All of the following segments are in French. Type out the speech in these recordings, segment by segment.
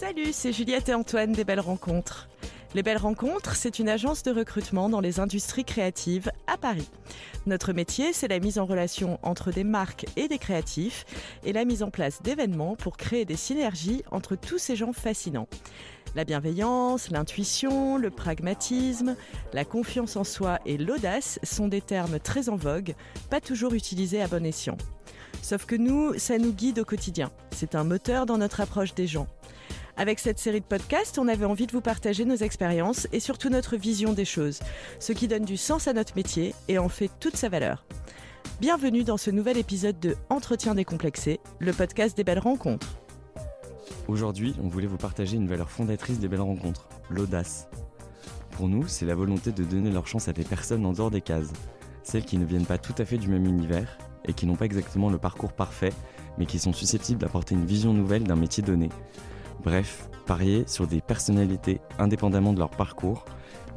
Salut, c'est Juliette et Antoine des Belles Rencontres. Les Belles Rencontres, c'est une agence de recrutement dans les industries créatives à Paris. Notre métier, c'est la mise en relation entre des marques et des créatifs et la mise en place d'événements pour créer des synergies entre tous ces gens fascinants. La bienveillance, l'intuition, le pragmatisme, la confiance en soi et l'audace sont des termes très en vogue, pas toujours utilisés à bon escient. Sauf que nous, ça nous guide au quotidien. C'est un moteur dans notre approche des gens. Avec cette série de podcasts, on avait envie de vous partager nos expériences et surtout notre vision des choses, ce qui donne du sens à notre métier et en fait toute sa valeur. Bienvenue dans ce nouvel épisode de Entretien décomplexé, le podcast des belles rencontres. Aujourd'hui, on voulait vous partager une valeur fondatrice des belles rencontres, l'audace. Pour nous, c'est la volonté de donner leur chance à des personnes en dehors des cases, celles qui ne viennent pas tout à fait du même univers et qui n'ont pas exactement le parcours parfait, mais qui sont susceptibles d'apporter une vision nouvelle d'un métier donné. Bref, parier sur des personnalités indépendamment de leur parcours,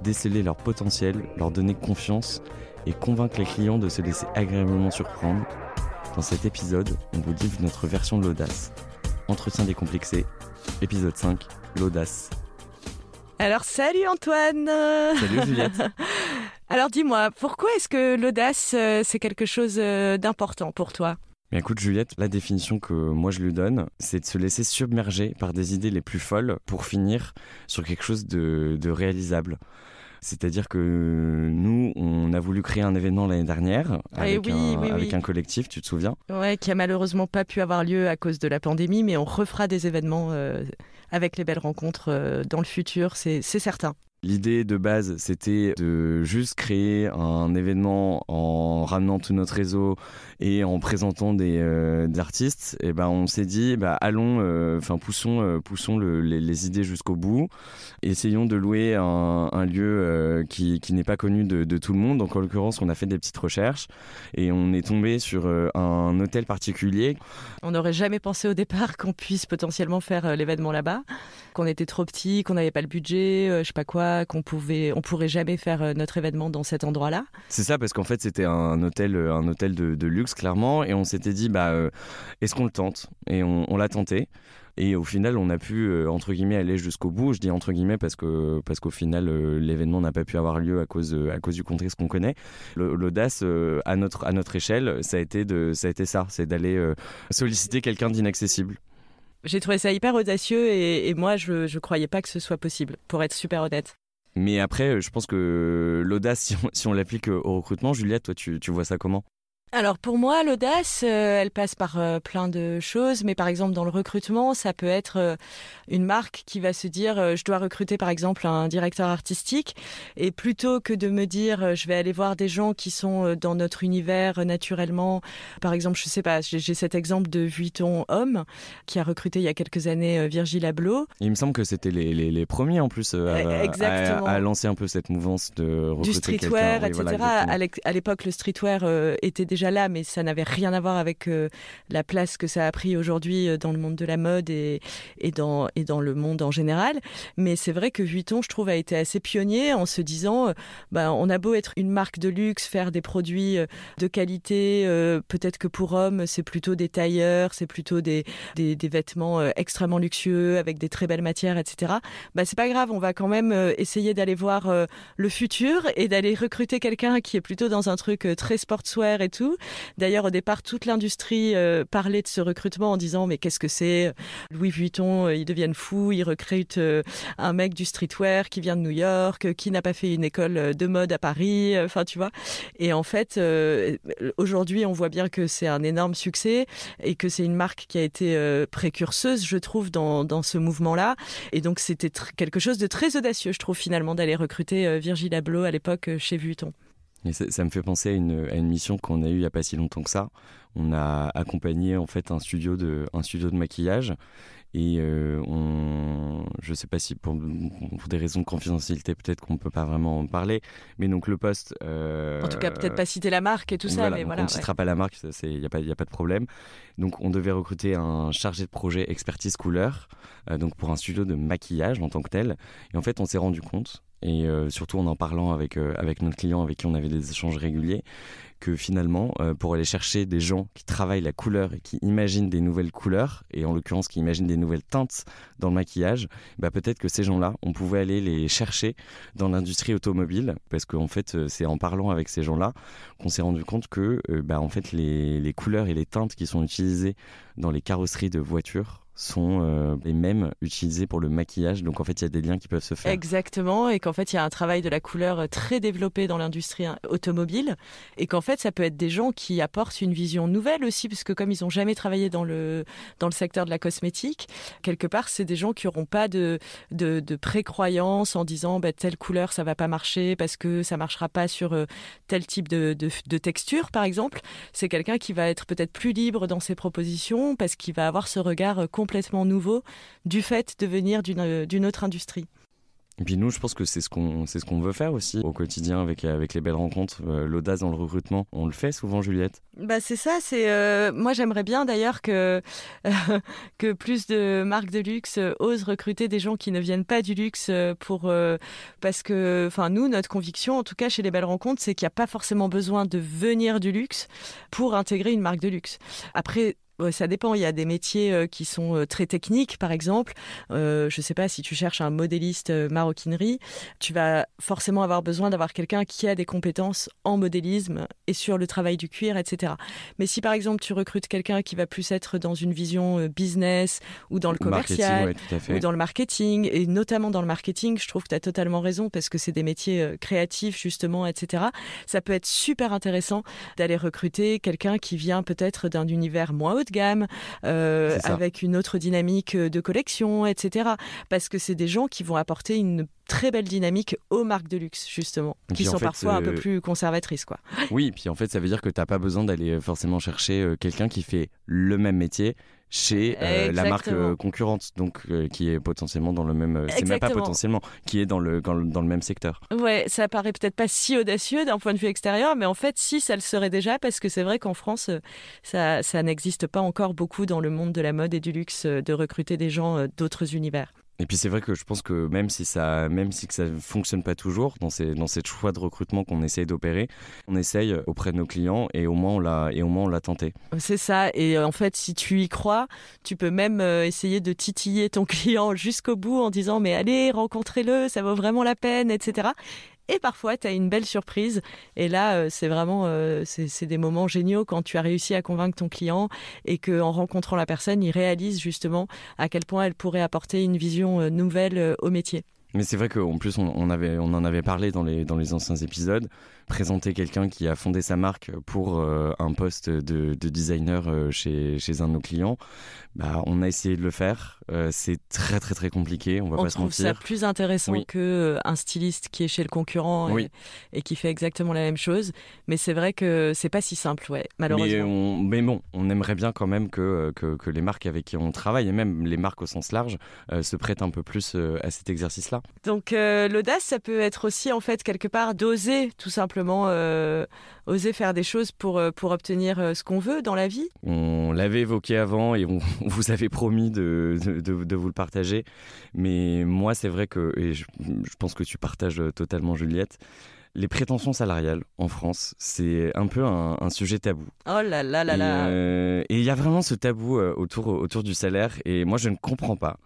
déceler leur potentiel, leur donner confiance et convaincre les clients de se laisser agréablement surprendre. Dans cet épisode, on vous livre notre version de l'audace. Entretien décomplexé, épisode 5, l'audace. Alors salut Antoine Salut Juliette Alors dis-moi, pourquoi est-ce que l'audace, euh, c'est quelque chose euh, d'important pour toi? Mais écoute Juliette, la définition que moi je lui donne, c'est de se laisser submerger par des idées les plus folles pour finir sur quelque chose de, de réalisable. C'est-à-dire que nous, on a voulu créer un événement l'année dernière Eh avec, oui, un, oui, avec oui. un collectif, tu te souviens? Ouais, qui a malheureusement pas pu avoir lieu à cause de la pandémie, mais on refera des événements euh, avec les belles rencontres euh, dans le futur, c'est certain. L'idée de base, c'était de juste créer un événement en ramenant tout notre réseau et en présentant des, euh, artistes. Et ben, on s'est dit, bah, allons, euh, enfin, poussons, euh, poussons le- les, idées jusqu'au bout. Essayons de louer un, lieu qui, n'est pas connu de, de tout le monde. Donc, en l'occurrence, on a fait des petites recherches et on est tombé sur un hôtel particulier. On n'aurait jamais pensé au départ qu'on puisse potentiellement faire l'événement là-bas, qu'on était trop petit, qu'on n'avait pas le budget, je sais pas quoi, qu'on pouvait, on pourrait jamais faire euh, notre événement dans cet endroit-là. C'est ça, parce qu'en fait, c'était un hôtel, euh, un hôtel de, de luxe, clairement. Et on s'était dit, bah, euh, est-ce qu'on le tente? Et on, on l'a tenté. Et au final, on a pu, entre guillemets, aller jusqu'au bout. Je dis entre guillemets parce que parce qu'au final, l'événement n'a pas pu avoir lieu à cause, à cause du contexte qu'on connaît. L'audace, à, notre, à notre échelle, ça a été, de, ça, a été ça. C'est d'aller solliciter quelqu'un d'inaccessible. J'ai trouvé ça hyper audacieux et, et moi je, je croyais pas que ce soit possible, pour être super honnête. Mais après, euh, je pense que l'audace, si on, l'applique euh, au recrutement, Juliette, toi, tu vois ça comment? Alors pour moi, l'audace, euh, elle passe par euh, plein de choses, mais par exemple dans le recrutement, ça peut être euh, une marque qui va se dire, je dois recruter par exemple un directeur artistique, et plutôt que de me dire, je vais aller voir des gens qui sont dans notre univers naturellement, par exemple, je sais pas, j'ai cet exemple de Vuitton Homme qui a recruté il y a quelques années Virgil Abloh, Il me semble que c'était les, les, les premiers en plus Eh, à, exactement. à- à lancer un peu cette mouvance de recruter du streetwear, Oui, etc. voilà, à l'époque, le streetwear était déjà là, mais ça n'avait rien à voir avec euh, la place que ça a pris aujourd'hui euh, dans le monde de la mode et, dans, le monde en général. Mais c'est vrai que Vuitton, je trouve, a été assez pionnier en se disant, euh, bah, on a beau être une marque de luxe, faire des produits euh, de qualité, peut-être que pour hommes, c'est plutôt des tailleurs, c'est plutôt des, vêtements extrêmement luxueux avec des très belles matières, etc. Bah, c'est pas grave, on va quand même essayer d'aller voir le futur et d'aller recruter quelqu'un qui est plutôt dans un truc très sportswear et tout. D'ailleurs, au départ, toute l'industrie euh, parlait de ce recrutement en disant mais qu'est-ce que c'est Louis Vuitton, euh, ils deviennent fous, ils recrutent euh, un mec du streetwear qui vient de New York, euh, qui n'a pas fait une école euh, de mode à Paris, euh, enfin tu vois. Et en fait, euh, aujourd'hui, on voit bien que c'est un énorme succès et que c'est une marque qui a été euh, précurseuse, je trouve, dans, dans ce mouvement-là. Et donc, c'était quelque chose de très audacieux, je trouve, finalement, d'aller recruter euh, Virgil Abloh à l'époque euh, chez Vuitton. Ça, ça me fait penser à une, à une mission qu'on a eue il n'y a pas si longtemps que ça. On a accompagné en fait un studio de, un studio de maquillage et euh, on, je sais pas si pour, pour des raisons de confidentialité peut-être qu'on peut pas vraiment en parler, mais donc le poste. euh, En tout cas, peut-être pas citer la marque et tout ça, voilà, mais voilà. on ne ouais. citera pas la marque, il n'y a, pas- y a pas de problème. Donc on devait recruter un chargé de projet expertise couleur, euh, donc pour un studio de maquillage en tant que tel. Et en fait, on s'est rendu compte, et euh, surtout en en parlant avec, euh, avec notre client avec qui on avait des échanges réguliers, que finalement, euh, pour aller chercher des gens qui travaillent la couleur et qui imaginent des nouvelles couleurs, et en l'occurrence qui imaginent des nouvelles teintes dans le maquillage, bah peut-être que ces gens-là, on pouvait aller les chercher dans l'industrie automobile, parce qu'en fait, euh, c'est en parlant avec ces gens-là qu'on s'est rendu compte que euh, bah, en fait, les, les couleurs et les teintes qui sont utilisées dans les carrosseries de voitures sont euh, les mêmes utilisés pour le maquillage. Donc en fait, il y a des liens qui peuvent se faire. Exactement, et qu'en fait, il y a un travail de la couleur très développé dans l'industrie hein, automobile, et qu'en fait, ça peut être des gens qui apportent une vision nouvelle aussi, parce que comme ils n'ont jamais travaillé dans le, dans le secteur de la cosmétique, quelque part, c'est des gens qui n'auront pas de, de, de précroyance en disant bah, telle couleur, ça va pas marcher parce que ça marchera pas sur euh, tel type de, de, de texture, par exemple. C'est quelqu'un qui va être peut-être plus libre dans ses propositions parce qu'il va avoir ce regard euh, complètement nouveau du fait de venir d'une autre industrie. Et puis nous, je pense que c'est ce qu'on c'est ce qu'on veut faire aussi au quotidien avec avec les belles rencontres, euh, l'audace dans le recrutement. On le fait souvent, Juliette? Bah c'est ça. C'est euh, moi j'aimerais bien d'ailleurs que que plus de marques de luxe osent recruter des gens qui ne viennent pas du luxe pour parce que enfin nous notre conviction en tout cas chez les belles rencontres c'est qu'il n'y a pas forcément besoin de venir du luxe pour intégrer une marque de luxe. Après ça dépend. Il y a des métiers euh, qui sont euh, très techniques, par exemple. Euh, je ne sais pas si tu cherches un modéliste maroquinerie, tu vas forcément avoir besoin d'avoir quelqu'un qui a des compétences en modélisme et sur le travail du cuir, etc. Mais si par exemple tu recrutes quelqu'un qui va plus être dans une vision business ou dans le commercial ou dans le marketing, et notamment dans le marketing, je trouve que tu as totalement raison parce que c'est des métiers créatifs justement, etc. Ça peut être super intéressant d'aller recruter quelqu'un qui vient peut-être d'un univers moins haut de gamme, euh, avec une autre dynamique de collection, etc. Parce que c'est des gens qui vont apporter une très belle dynamique aux marques de luxe, justement, qui sont parfois un peu euh, plus conservatrices. Quoi. Oui, puis en fait, ça veut dire que tu n'as pas besoin d'aller forcément chercher euh, quelqu'un qui fait le même métier chez euh, la marque concurrente, donc qui est potentiellement dans le même, c'est même pas potentiellement, qui est dans le, dans le, même secteur. Ouais, ça paraît peut-être pas si audacieux d'un point de vue extérieur, mais en fait, si ça le serait déjà, parce que c'est vrai qu'en France, ça, ça n'existe pas encore beaucoup dans le monde de la mode et du luxe de recruter des gens d'autres univers. Et puis c'est vrai que je pense que même si ça, même si que ça fonctionne pas toujours dans ces dans cette choix de recrutement qu'on essaye d'opérer, on essaye auprès de nos clients et au moins on l'a et au moins on l'a tenté. C'est ça. Et euh, en fait, si tu y crois, tu peux même euh, essayer de titiller ton client jusqu'au bout en disant mais allez rencontrez-le, ça vaut vraiment la peine, etc. Et parfois, tu as une belle surprise. Et là, euh, c'est vraiment euh, c'est des moments géniaux quand tu as réussi à convaincre ton client et qu'en rencontrant la personne, il réalise justement à quel point elle pourrait apporter une vision euh, nouvelle au métier. Mais c'est vrai qu'en plus, on, en avait parlé dans les anciens épisodes. Présenter quelqu'un qui a fondé sa marque pour euh, un poste de, de designer euh, chez, chez, un de nos clients, bah, on a essayé de le faire. Euh, c'est très, très, très compliqué. On va on pas se mentir. ça plus intéressant qu'un que un styliste qui est chez le concurrent et, qui fait exactement la même chose. Mais c'est vrai que c'est pas si simple, ouais, malheureusement. Mais, mais, bon, on aimerait bien quand même que, que, que, les marques avec qui on travaille, et même les marques au sens large, se prêtent un peu plus à cet exercice-là. Donc l'audace, ça peut être aussi en fait quelque part d'oser tout simplement euh, oser faire des choses pour, euh, pour obtenir ce qu'on veut dans la vie. On l'avait évoqué avant et on, vous avait promis de, de, vous le partager. Mais moi, c'est vrai que, et je, pense que tu partages totalement Juliette, les prétentions salariales en France, c'est un peu un, sujet tabou. Oh là là là là. et il y a vraiment ce tabou autour, autour du salaire et moi je ne comprends pas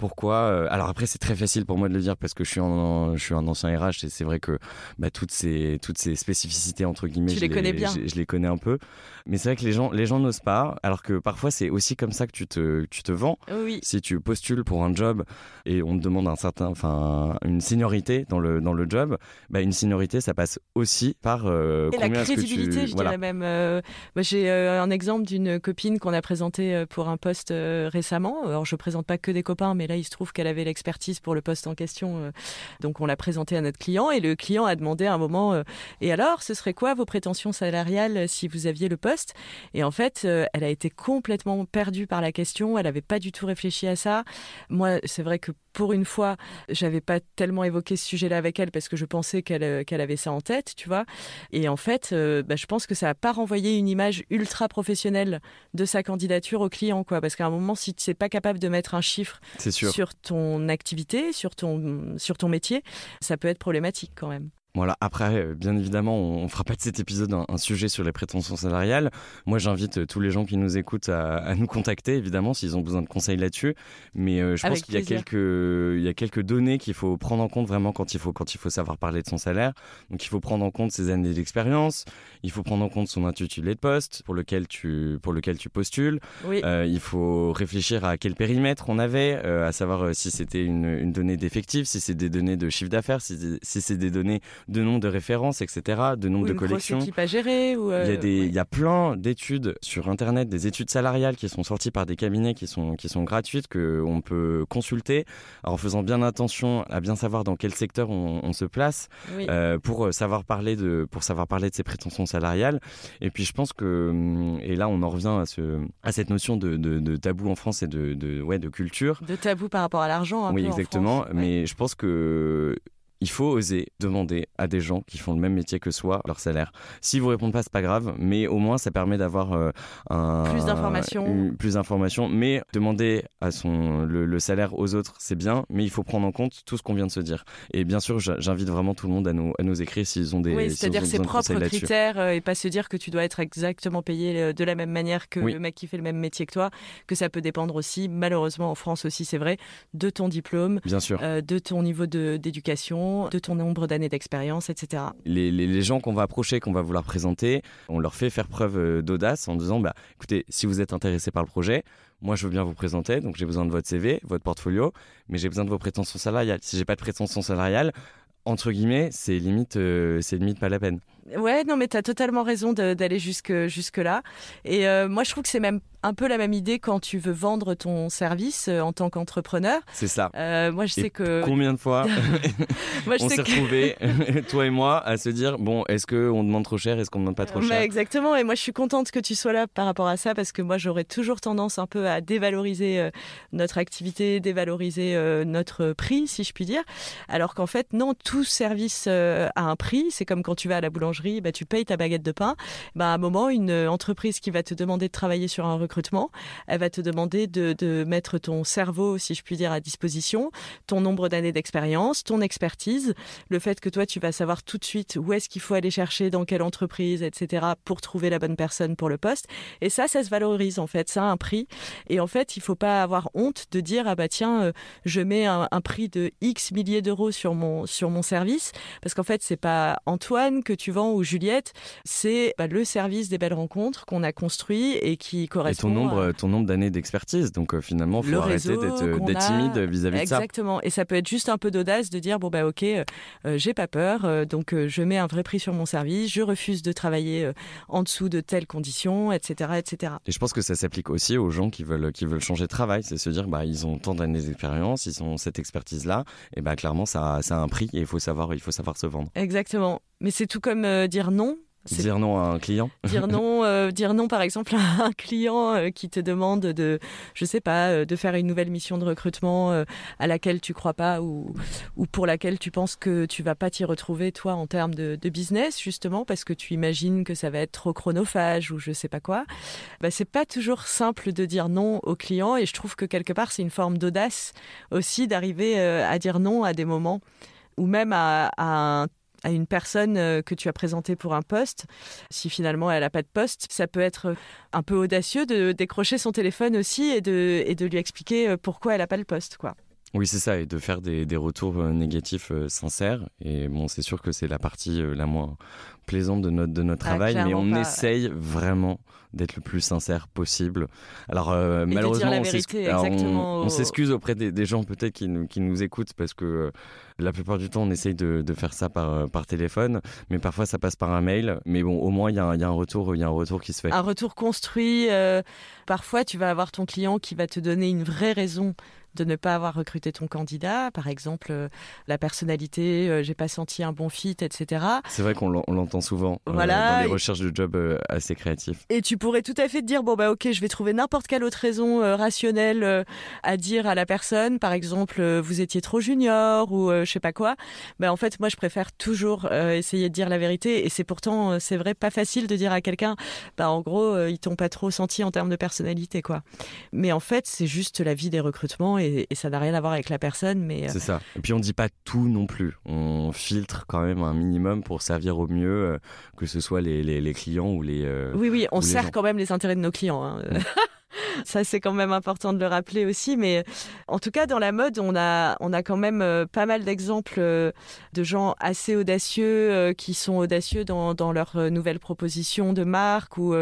pourquoi euh, Alors après, c'est très facile pour moi de le dire parce que je suis un, je suis un ancien RH et c'est vrai que bah, toutes ces toutes ces spécificités entre guillemets, je les, connais bien. Je, les connais un peu. Mais c'est vrai que les gens les gens n'osent pas. Alors que parfois, c'est aussi comme ça que tu te tu te vends. Oui. Si tu postules pour un job et on te demande un certain, enfin, une seniorité dans le dans le job, bah, une seniorité, ça passe aussi par euh, et la crédibilité. Je dirais même. Euh, j'ai un exemple d'une copine qu'on a présentée pour un poste récemment. Alors je présente pas que des copains, mais là, il se trouve qu'elle avait l'expertise pour le poste en question. Euh, donc, on l'a présenté à notre client et le client a demandé à un moment euh, Et alors, ce serait quoi vos prétentions salariales si vous aviez le poste? Et en fait, euh, elle a été complètement perdue par la question. Elle n'avait pas du tout réfléchi à ça. Moi, c'est vrai que pour une fois, j'avais pas tellement évoqué ce sujet-là avec elle parce que je pensais qu'elle qu'elle avait ça en tête, tu vois. Et en fait, bah, je pense que ça n'a pas renvoyé une image ultra professionnelle de sa candidature au client, quoi. Parce qu'à un moment, si tu n'es pas capable de mettre un chiffre sur ton activité, sur ton, sur ton métier, ça peut être problématique quand même. Voilà, après, euh, bien évidemment, on ne fera pas de cet épisode un, sujet sur les prétentions salariales. Moi, j'invite euh, tous les gens qui nous écoutent à, nous contacter, évidemment, s'ils ont besoin de conseils là-dessus. Mais euh, je pense qu'il y, a quelques, il y a quelques données qu'il faut prendre en compte vraiment quand il, faut, quand il faut savoir parler de son salaire. Donc, il faut prendre en compte ses années d'expérience, il faut prendre en compte son intitulé de poste pour lequel tu, pour lequel tu postules. il faut réfléchir à quel périmètre on avait, à savoir si c'était une, une, donnée d'effectif, si c'est des données de chiffre d'affaires, si, si c'est des données de nombre de références, etc., de nombre de collections. Équipe à gérer ou il, y a des, il y a plein d'études sur Internet, des études salariales qui sont sorties par des cabinets qui sont, qui sont gratuites, qu'on peut consulter, en faisant bien attention à bien savoir dans quel secteur on, se place, euh, pour, savoir parler de, pour savoir parler de ses prétentions salariales. Et puis je pense que, hum, et là on en revient à, ce, à cette notion de, de, tabou en France et de, de, ouais, de culture. De tabou par rapport à l'argent. Oui, exactement. Mais je pense que il faut oser demander à des gens qui font le même métier que soi leur salaire. Si vous répondez pas, c'est pas grave, mais au moins ça permet d'avoir euh, un, plus d'informations. Plus d'informations. Mais demander à son le, salaire aux autres, c'est bien, mais il faut prendre en compte tout ce qu'on vient de se dire. Et bien sûr, j'invite vraiment tout le monde à nous, à nous écrire s'ils ont des. Oui, c'est-à-dire ses propres critères euh, et pas se dire que tu dois être exactement payé euh, de la même manière que le mec qui fait le même métier que toi, que ça peut dépendre aussi, malheureusement en France aussi, c'est vrai, de ton diplôme, bien sûr, de ton niveau d'éducation de ton nombre d'années d'expérience, etc. Les, gens qu'on va approcher, qu'on va vouloir présenter, on leur fait faire preuve euh, d'audace en disant, bah, écoutez, si vous êtes intéressé par le projet, moi je veux bien vous présenter, donc j'ai besoin de votre CV, votre portfolio, mais j'ai besoin de vos prétentions salariales. Si j'ai pas de prétentions salariales, entre guillemets, c'est limite, euh, c'est limite pas la peine. Ouais, non, mais tu as totalement raison d'aller jusque, jusque là. Et euh, moi, je trouve que c'est même un peu la même idée quand tu veux vendre ton service euh, en tant qu'entrepreneur. C'est ça. Euh, moi, je sais que. Combien de fois on s'est retrouvés, toi et moi, à se dire bon, est-ce qu'on demande trop cher, est-ce qu'on demande pas trop cher? Exactement. Et moi, je suis contente que tu sois là par rapport à ça parce que moi, j'aurais toujours tendance un peu à dévaloriser notre activité, dévaloriser notre prix, si je puis dire. Alors qu'en fait, non, tout service a un prix. C'est comme quand tu vas à la boulangerie bah, tu payes ta baguette de pain. Bah, à un moment, une entreprise qui va te demander de travailler sur un recrutement, elle va te demander de, de mettre ton cerveau, si je puis dire, à disposition, ton nombre d'années d'expérience, ton expertise, le fait que toi, tu vas savoir tout de suite où est-ce qu'il faut aller chercher, dans quelle entreprise, etc., pour trouver la bonne personne pour le poste. Et ça, ça se valorise, en fait. Ça a un prix. Et en fait, il faut pas avoir honte de dire, ah bah tiens, euh, je mets un, un, prix de X milliers d'euros sur mon, sur mon service. Parce qu'en fait, c'est pas Antoine que tu vends ou Juliette, c'est bah, le service des belles rencontres qu'on a construit et qui correspond. Et ton nombre, ton nombre d'années d'expertise. Donc euh, finalement, il faut arrêter d'être timide vis-à-vis de ça. Exactement. Et ça peut être juste un peu d'audace de dire bon bah ok, euh, euh, j'ai pas peur, donc je mets un vrai prix sur mon service, je refuse de travailler en dessous de telles conditions, etc., etc. Et je pense que ça s'applique aussi aux gens qui veulent qui veulent changer de travail, c'est se dire bah ils ont tant d'années d'expérience, ils ont cette expertise là, et bah clairement ça, ça a un prix et il faut savoir il faut savoir se vendre. Exactement. Mais c'est tout comme euh, dire non. Dire non à un client Dire non, euh, dire non par exemple à un client euh, qui te demande de, je sais pas, de faire une nouvelle mission de recrutement à laquelle tu crois pas ou, ou pour laquelle tu penses que tu vas pas t'y retrouver toi en termes de, business justement parce que tu imagines que ça va être trop chronophage ou je sais pas quoi. Bah, c'est pas toujours simple de dire non au client et je trouve que quelque part c'est une forme d'audace aussi d'arriver à dire non à des moments ou même à, à un à une personne euh, que tu as présentée pour un poste, si finalement elle n'a pas de poste, ça peut être un peu audacieux de décrocher son téléphone aussi et de, et de lui expliquer euh, pourquoi elle n'a pas le poste. quoi. Oui, c'est ça, et de faire des, des retours euh, négatifs sincères. Et bon, c'est sûr que c'est la partie la moins plaisante de notre, de notre ah, travail, mais on essaye vraiment d'être le plus sincère possible. Alors malheureusement, on s'excuse auprès des, gens peut-être qui nous, qui nous écoutent parce que la plupart du temps, on essaye de, faire ça par, par téléphone, mais parfois ça passe par un mail. Mais bon, au moins, il y, a un retour, il y a un retour qui se fait. Un retour construit. Euh, parfois, tu vas avoir ton client qui va te donner une vraie raison de ne pas avoir recruté ton candidat, par exemple euh, la personnalité, euh, j'ai pas senti un bon fit, etc. C'est vrai qu'on l'entend entend souvent voilà, dans les recherches de jobs assez créatifs. Et tu pourrais tout à fait te dire bon bah ok, je vais trouver n'importe quelle autre raison rationnelle à dire à la personne. Par exemple, vous étiez trop junior ou je sais pas quoi. Ben en fait, moi, je préfère toujours essayer de dire la vérité. Et c'est pourtant, c'est vrai, pas facile de dire à quelqu'un, bah en gros, ils t'ont pas trop senti en termes de personnalité, quoi. Mais en fait, c'est juste la vie des recrutements et, et ça n'a rien à voir avec la personne. Mais c'est ça. Et puis on dit pas tout non plus. On filtre quand même un minimum pour servir au mieux, que ce soit les, les, clients ou les. oui, oui, on sert quand même les intérêts de nos clients. Hein. Mm. Ça, c'est quand même important de le rappeler aussi. Mais en tout cas, dans la mode, on a, on a quand même euh, pas mal d'exemples euh, de gens assez audacieux euh, qui sont audacieux dans, dans leurs nouvelles propositions de marque ou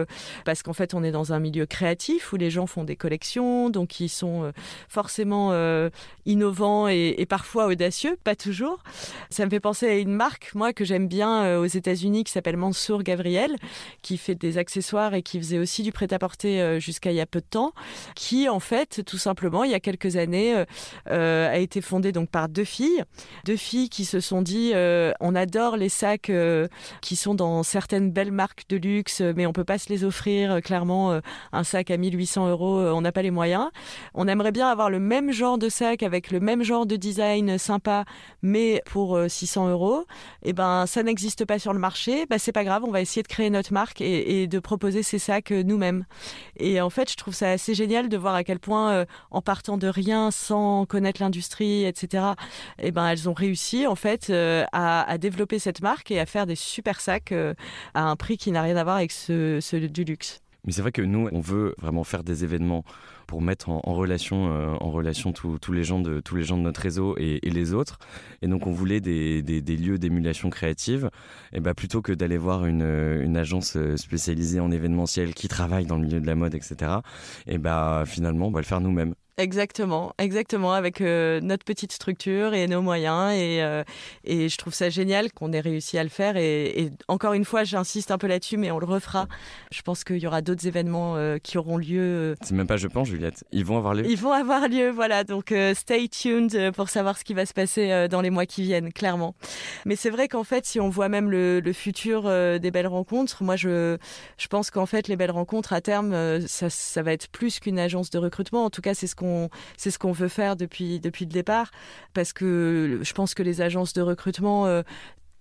parce qu'en fait, on est dans un milieu créatif où les gens font des collections, donc ils sont forcément innovants et, parfois audacieux, pas toujours. Ça me fait penser à une marque, moi, que j'aime bien aux États-Unis qui s'appelle Mansour Gabriel, qui fait des accessoires et qui faisait aussi du prêt-à-porter jusqu'à il y a peu de temps qui en fait, tout simplement, il y a quelques années, euh, euh, a été fondée donc par deux filles, deux filles qui se sont dit, euh, on adore les sacs qui sont dans certaines belles marques de luxe, mais on peut pas se les offrir. Clairement, un sac à 1800 euros, on n'a pas les moyens. On aimerait bien avoir le même genre de sac avec le même genre de design sympa, mais pour 600 euros. Et eh ben, ça n'existe pas sur le marché. Ben, c'est pas grave, on va essayer de créer notre marque et, et de proposer ces sacs nous-mêmes. et en fait, je trouve ça assez génial de voir à quel point, euh, en partant de rien, sans connaître l'industrie, etc., eh ben, elles ont réussi en fait euh, à, développer cette marque et à faire des super sacs euh, à un prix qui n'a rien à voir avec ceux du luxe. Mais c'est vrai que nous, on veut vraiment faire des événements pour mettre en, relation, euh, en relation tous les gens de tous les gens de notre réseau et, les autres. Et donc on voulait des, des, lieux d'émulation créative. Et bah plutôt que d'aller voir une, une, agence euh, spécialisée en événementiel qui travaille dans le milieu de la mode, etc. Et bah finalement on va le faire nous-mêmes. Exactement, exactement, avec euh, notre petite structure et nos moyens. Et, euh, et je trouve ça génial qu'on ait réussi à le faire. Et, encore une fois, j'insiste un peu là-dessus, mais on le refera. Je pense qu'il y aura d'autres événements euh, qui auront lieu. C'est même pas je pense, Juliette. Ils vont avoir lieu. Ils vont avoir lieu, voilà. Donc stay tuned pour savoir ce qui va se passer dans les mois qui viennent, clairement. Mais c'est vrai qu'en fait, si on voit même le, le futur des belles rencontres, moi, je, je pense qu'en fait, les belles rencontres, à terme, ça, ça va être plus qu'une agence de recrutement. En tout cas, c'est ce qu'on c'est ce qu'on veut faire depuis le départ, parce que je pense que les agences de recrutement euh,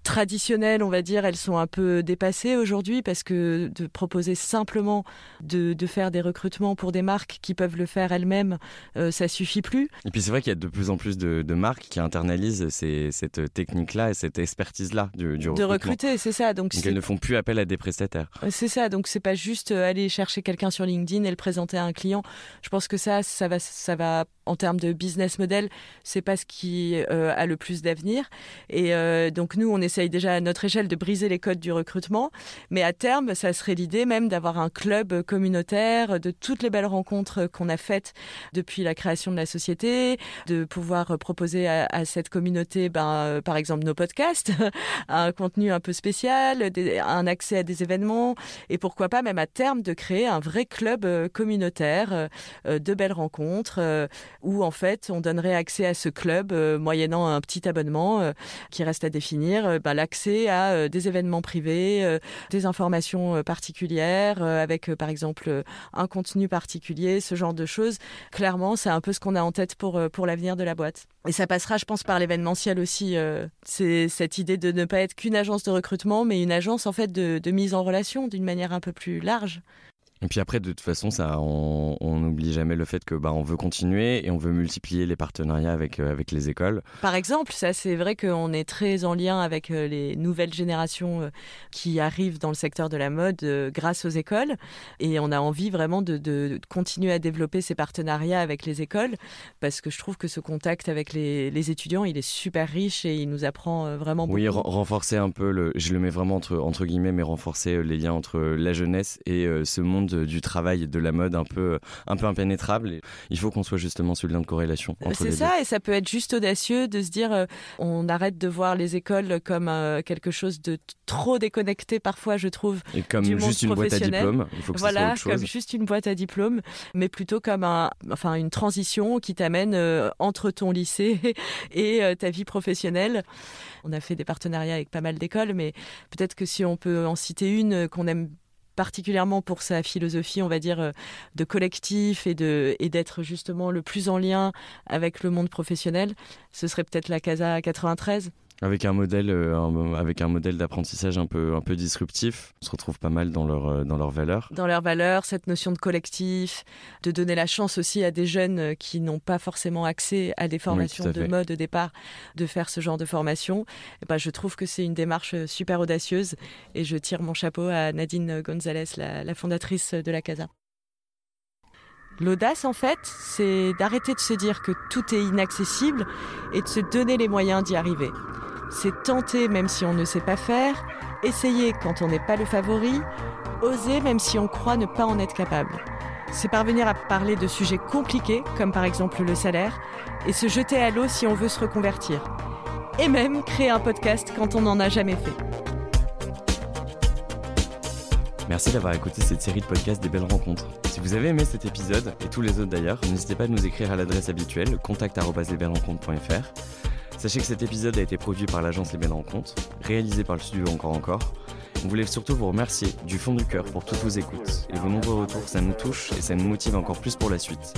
traditionnelles, on va dire, elles sont un peu dépassées aujourd'hui parce que de proposer simplement de, faire des recrutements pour des marques qui peuvent le faire elles-mêmes, euh, ça suffit plus. Et puis c'est vrai qu'il y a de plus en plus de, marques qui internalisent cette technique-là et cette expertise-là du, recrutement. De recruter, c'est ça. Donc, elles ne font plus appel à des prestataires. C'est ça. Donc c'est pas juste euh, aller chercher quelqu'un sur LinkedIn et le présenter à un client. Je pense que ça, ça va, ça va en termes de business model, c'est pas ce qui euh, a le plus d'avenir. Et donc nous, on essaye déjà à notre échelle de briser les codes du recrutement, mais à terme, ça serait l'idée même d'avoir un club communautaire de toutes les belles rencontres qu'on a faites depuis la création de la société, de pouvoir proposer à, cette communauté, ben, euh, par exemple, nos podcasts, un contenu un peu spécial, un accès à des événements, et pourquoi pas même à terme de créer un vrai club euh, communautaire euh, de belles rencontres, où en fait on donnerait accès à ce club moyennant un petit abonnement qui reste à définir bah, l'accès à euh, des événements privés, euh, des informations euh, particulières, avec par exemple un contenu particulier, ce genre de choses. Clairement, c'est un peu ce qu'on a en tête pour, pour l'avenir de la boîte. Et ça passera, je pense, par l'événementiel aussi. c'est cette idée de ne pas être qu'une agence de recrutement, mais une agence en fait de mise en relation d'une manière un peu plus large. Et puis après, de toute façon, ça, on n'oublie jamais le fait que bah, on veut continuer et on veut multiplier les partenariats avec, euh, avec les écoles. Par exemple, ça c'est vrai qu'on est très en lien avec euh, les nouvelles générations euh, qui arrivent dans le secteur de la mode grâce aux écoles. Et on a envie vraiment de, de, continuer à développer ces partenariats avec les écoles parce que je trouve que ce contact avec les, les étudiants, il est super riche et il nous apprend vraiment beaucoup. Oui, renforcer un peu, le, je le mets vraiment entre, entre guillemets, mais renforcer les liens entre la jeunesse et ce monde monde du travail et de la mode un peu, un peu impénétrable. Et il faut qu'on soit justement ce lien de corrélation entre C'est ça, deux. et ça peut être juste audacieux de se dire euh, on arrête de voir les écoles comme euh, quelque chose de trop déconnecté parfois, je trouve. Et comme du monde juste une boîte à diplôme, il faut que ce soit Voilà, autre chose. comme juste une boîte à diplôme, mais plutôt comme un, enfin, une transition qui t'amène euh, entre ton lycée et euh, ta vie professionnelle. On a fait des partenariats avec pas mal d'écoles, mais peut-être que si on peut en citer une euh, qu'on aime particulièrement pour sa philosophie, on va dire, euh, de collectif et de et d'être justement le plus en lien avec le monde professionnel, ce serait peut-être la Casa 93. Avec un modèle, euh, un- avec un modèle d'apprentissage un peu, un peu disruptif, on se retrouve pas mal dans leur, euh, dans leurs valeurs. dans leurs valeurs, cette notion de collectif, de donner la chance aussi à des jeunes euh, qui n'ont pas forcément accès à des formations à de mode au départ, de faire ce genre de formation. Et ben, je trouve que c'est une démarche super audacieuse et je tire mon chapeau à Nadine Gonzalez, la, la fondatrice de la Casa. L'audace, en fait, c'est d'arrêter de se dire que tout est inaccessible et de se donner les moyens d'y arriver. C'est tenter même si on ne sait pas faire, essayer quand on n'est pas le favori, oser même si on croit ne pas en être capable. C'est parvenir à parler de sujets compliqués, comme par exemple le salaire, et se jeter à l'eau si on veut se reconvertir. Et même créer un podcast quand on n'en a jamais fait. Merci d'avoir écouté cette série de podcasts des belles rencontres. Si vous avez aimé cet épisode, et tous les autres d'ailleurs, n'hésitez pas à nous écrire à l'adresse habituelle, contact.lesbellesrencontres.fr. Sachez que cet épisode a été produit par l'agence Les Belles Rencontres, réalisé par le studio Encore Encore. On voulait surtout vous remercier du fond du cœur pour toutes vos écoutes et vos nombreux retours, ça nous touche et ça nous motive encore plus pour la suite.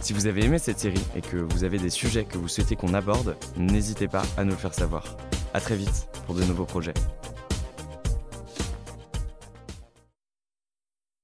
Si vous avez aimé cette série et que vous avez des sujets que vous souhaitez qu'on aborde, n'hésitez pas à nous le faire savoir. À très vite pour de nouveaux projets.